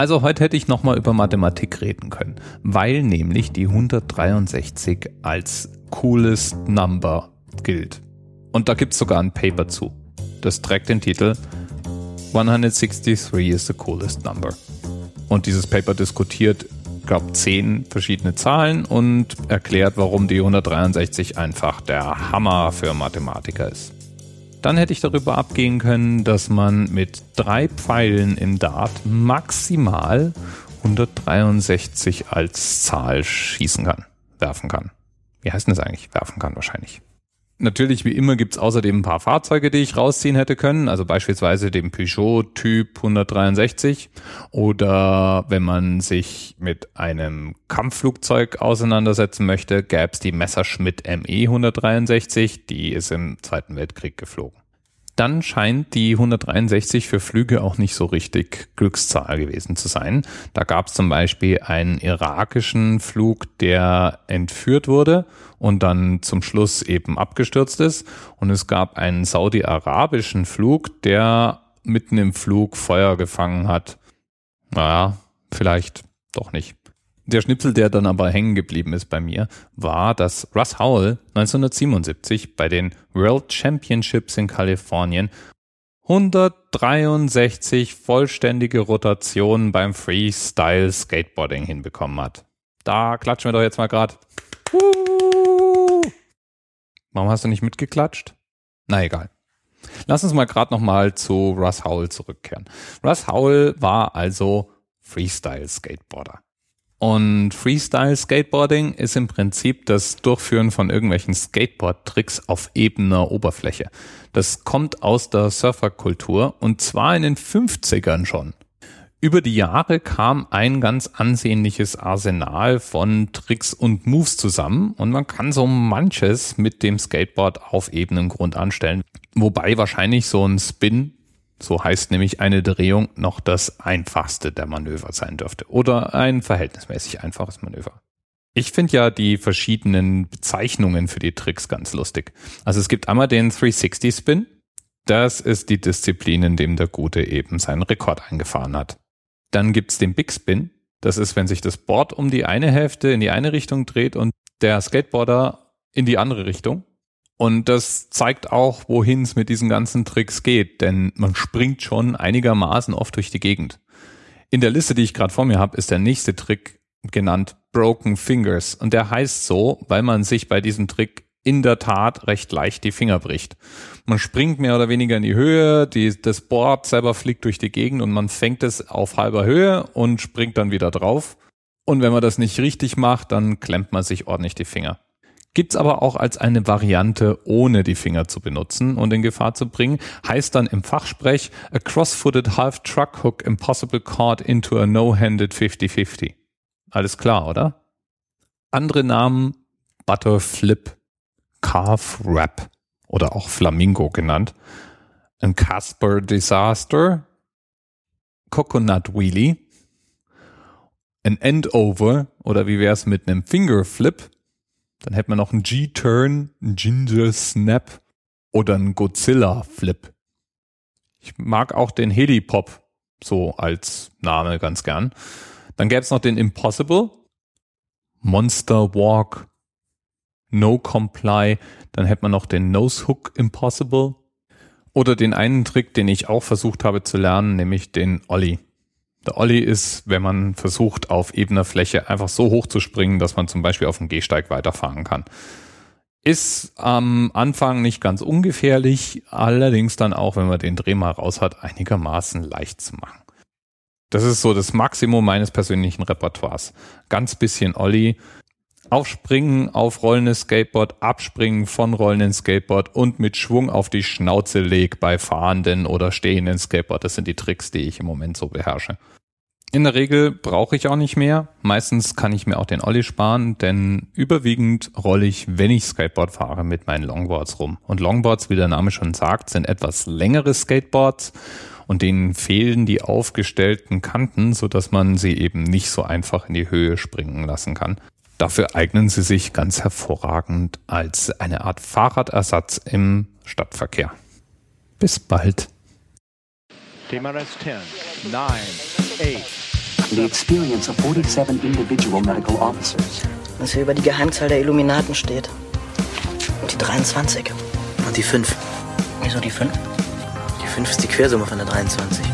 Also heute hätte ich nochmal über Mathematik reden können, weil nämlich die 163 als coolest Number gilt. Und da gibt's sogar ein Paper zu. Das trägt den Titel 163 is the coolest number. Und dieses Paper diskutiert, glaube zehn verschiedene Zahlen und erklärt, warum die 163 einfach der Hammer für Mathematiker ist. Dann hätte ich darüber abgehen können, dass man mit drei Pfeilen im Dart maximal 163 als Zahl schießen kann, werfen kann. Wie heißt denn das eigentlich? Werfen kann wahrscheinlich. Natürlich, wie immer, gibt's außerdem ein paar Fahrzeuge, die ich rausziehen hätte können. Also beispielsweise den Peugeot Typ 163. Oder wenn man sich mit einem Kampfflugzeug auseinandersetzen möchte, gäb's die Messerschmitt ME 163. Die ist im Zweiten Weltkrieg geflogen dann scheint die 163 für Flüge auch nicht so richtig Glückszahl gewesen zu sein. Da gab es zum Beispiel einen irakischen Flug, der entführt wurde und dann zum Schluss eben abgestürzt ist. Und es gab einen saudi-arabischen Flug, der mitten im Flug Feuer gefangen hat. Naja, vielleicht doch nicht. Der Schnipsel, der dann aber hängen geblieben ist bei mir, war, dass Russ Howell 1977 bei den World Championships in Kalifornien 163 vollständige Rotationen beim Freestyle Skateboarding hinbekommen hat. Da klatschen wir doch jetzt mal gerade. Warum hast du nicht mitgeklatscht? Na egal. Lass uns mal gerade noch mal zu Russ Howell zurückkehren. Russ Howell war also Freestyle Skateboarder. Und Freestyle Skateboarding ist im Prinzip das Durchführen von irgendwelchen Skateboard-Tricks auf ebener Oberfläche. Das kommt aus der Surferkultur und zwar in den 50ern schon. Über die Jahre kam ein ganz ansehnliches Arsenal von Tricks und Moves zusammen und man kann so manches mit dem Skateboard auf ebenem Grund anstellen. Wobei wahrscheinlich so ein Spin so heißt nämlich eine Drehung noch das einfachste der Manöver sein dürfte. Oder ein verhältnismäßig einfaches Manöver. Ich finde ja die verschiedenen Bezeichnungen für die Tricks ganz lustig. Also es gibt einmal den 360 Spin. Das ist die Disziplin, in dem der Gute eben seinen Rekord eingefahren hat. Dann gibt's den Big Spin. Das ist, wenn sich das Board um die eine Hälfte in die eine Richtung dreht und der Skateboarder in die andere Richtung. Und das zeigt auch, wohin es mit diesen ganzen Tricks geht, denn man springt schon einigermaßen oft durch die Gegend. In der Liste, die ich gerade vor mir habe, ist der nächste Trick genannt Broken Fingers. Und der heißt so, weil man sich bei diesem Trick in der Tat recht leicht die Finger bricht. Man springt mehr oder weniger in die Höhe, die, das Board selber fliegt durch die Gegend und man fängt es auf halber Höhe und springt dann wieder drauf. Und wenn man das nicht richtig macht, dann klemmt man sich ordentlich die Finger. Gibt's aber auch als eine Variante, ohne die Finger zu benutzen und in Gefahr zu bringen. Heißt dann im Fachsprech a cross-footed half truck hook impossible caught into a no-handed 50-50. Alles klar, oder? Andere Namen Butterflip, Calf Wrap oder auch Flamingo genannt. Ein Casper Disaster, Coconut Wheelie, ein Endover oder wie wär's mit einem Fingerflip dann hätte man noch einen G-Turn, einen Ginger Snap oder einen Godzilla Flip. Ich mag auch den Helipop so als Name ganz gern. Dann gäbe es noch den Impossible, Monster Walk, No Comply. Dann hätte man noch den Nose Hook Impossible oder den einen Trick, den ich auch versucht habe zu lernen, nämlich den Ollie. Der Olli ist, wenn man versucht, auf ebener Fläche einfach so hoch zu springen, dass man zum Beispiel auf dem Gehsteig weiterfahren kann. Ist am Anfang nicht ganz ungefährlich, allerdings dann auch, wenn man den Dreh mal raus hat, einigermaßen leicht zu machen. Das ist so das Maximum meines persönlichen Repertoires. Ganz bisschen Olli, aufspringen auf rollendes Skateboard, abspringen von rollenden Skateboard und mit Schwung auf die Schnauze leg bei fahrenden oder stehenden Skateboard. Das sind die Tricks, die ich im Moment so beherrsche. In der Regel brauche ich auch nicht mehr. Meistens kann ich mir auch den Olli sparen, denn überwiegend rolle ich, wenn ich Skateboard fahre, mit meinen Longboards rum. Und Longboards, wie der Name schon sagt, sind etwas längere Skateboards und denen fehlen die aufgestellten Kanten, so dass man sie eben nicht so einfach in die Höhe springen lassen kann. Dafür eignen sie sich ganz hervorragend als eine Art Fahrradersatz im Stadtverkehr. Bis bald. TMRS 10, 9, 8, from the experience of 47 individual medical officers. Was hier über die Geheimzahl der Illuminaten steht. Und die 23. Und die 5. Wieso die 5? Die 5 ist die Quersumme von der 23.